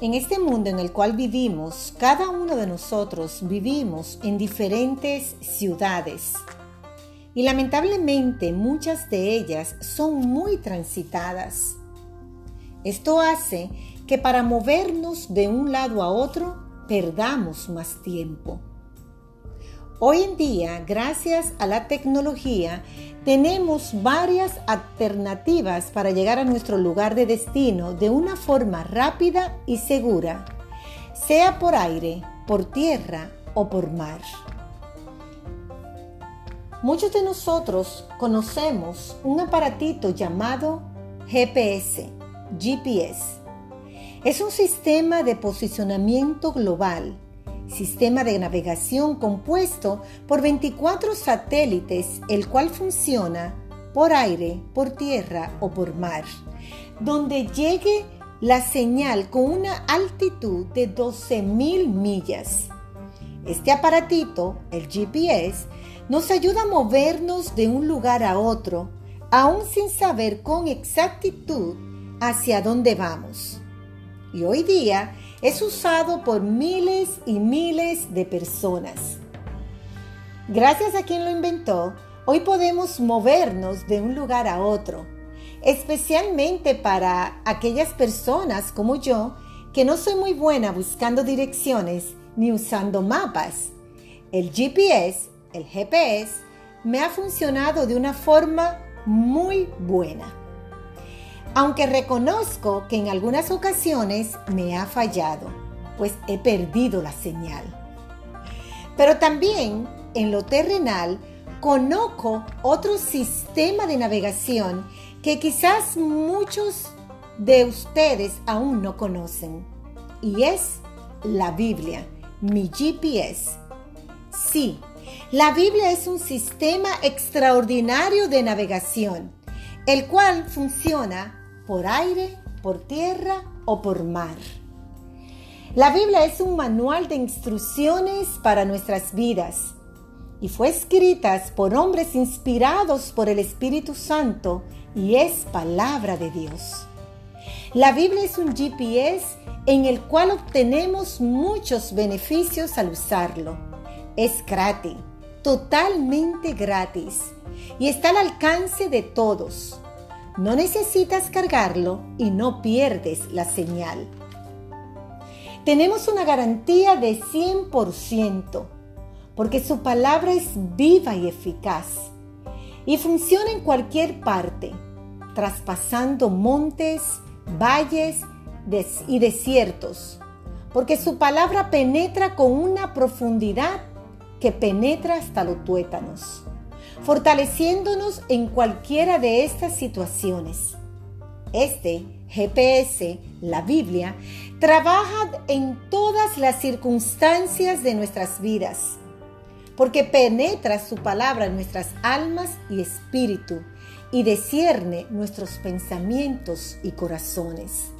En este mundo en el cual vivimos, cada uno de nosotros vivimos en diferentes ciudades y lamentablemente muchas de ellas son muy transitadas. Esto hace que para movernos de un lado a otro perdamos más tiempo. Hoy en día, gracias a la tecnología, tenemos varias alternativas para llegar a nuestro lugar de destino de una forma rápida y segura, sea por aire, por tierra o por mar. Muchos de nosotros conocemos un aparatito llamado GPS, GPS. Es un sistema de posicionamiento global sistema de navegación compuesto por 24 satélites, el cual funciona por aire, por tierra o por mar, donde llegue la señal con una altitud de 12.000 millas. Este aparatito, el GPS, nos ayuda a movernos de un lugar a otro, aún sin saber con exactitud hacia dónde vamos. Y hoy día es usado por miles y miles de personas. Gracias a quien lo inventó, hoy podemos movernos de un lugar a otro, especialmente para aquellas personas como yo que no soy muy buena buscando direcciones ni usando mapas. El GPS, el GPS, me ha funcionado de una forma muy buena aunque reconozco que en algunas ocasiones me ha fallado, pues he perdido la señal. Pero también en lo terrenal conozco otro sistema de navegación que quizás muchos de ustedes aún no conocen, y es la Biblia, mi GPS. Sí, la Biblia es un sistema extraordinario de navegación, el cual funciona por aire, por tierra o por mar. La Biblia es un manual de instrucciones para nuestras vidas y fue escrita por hombres inspirados por el Espíritu Santo y es palabra de Dios. La Biblia es un GPS en el cual obtenemos muchos beneficios al usarlo. Es gratis, totalmente gratis y está al alcance de todos. No necesitas cargarlo y no pierdes la señal. Tenemos una garantía de 100% porque su palabra es viva y eficaz y funciona en cualquier parte, traspasando montes, valles y desiertos, porque su palabra penetra con una profundidad que penetra hasta los tuétanos fortaleciéndonos en cualquiera de estas situaciones. Este GPS, la Biblia, trabaja en todas las circunstancias de nuestras vidas, porque penetra su palabra en nuestras almas y espíritu y descierne nuestros pensamientos y corazones.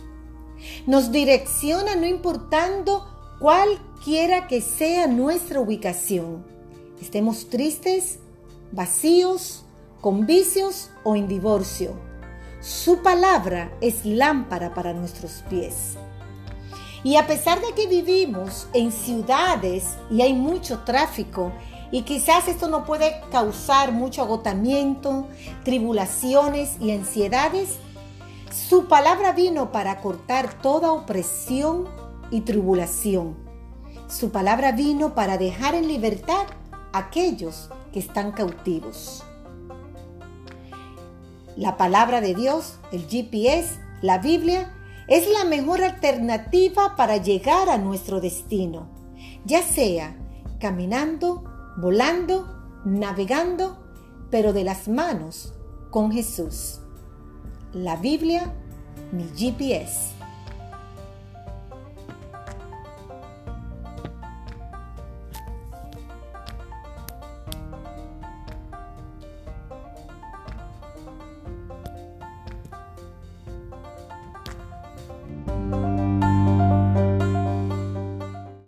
Nos direcciona no importando cualquiera que sea nuestra ubicación. Estemos tristes vacíos, con vicios o en divorcio. Su palabra es lámpara para nuestros pies. Y a pesar de que vivimos en ciudades y hay mucho tráfico, y quizás esto no puede causar mucho agotamiento, tribulaciones y ansiedades, su palabra vino para cortar toda opresión y tribulación. Su palabra vino para dejar en libertad a aquellos que están cautivos. La palabra de Dios, el GPS, la Biblia, es la mejor alternativa para llegar a nuestro destino, ya sea caminando, volando, navegando, pero de las manos con Jesús. La Biblia, mi GPS.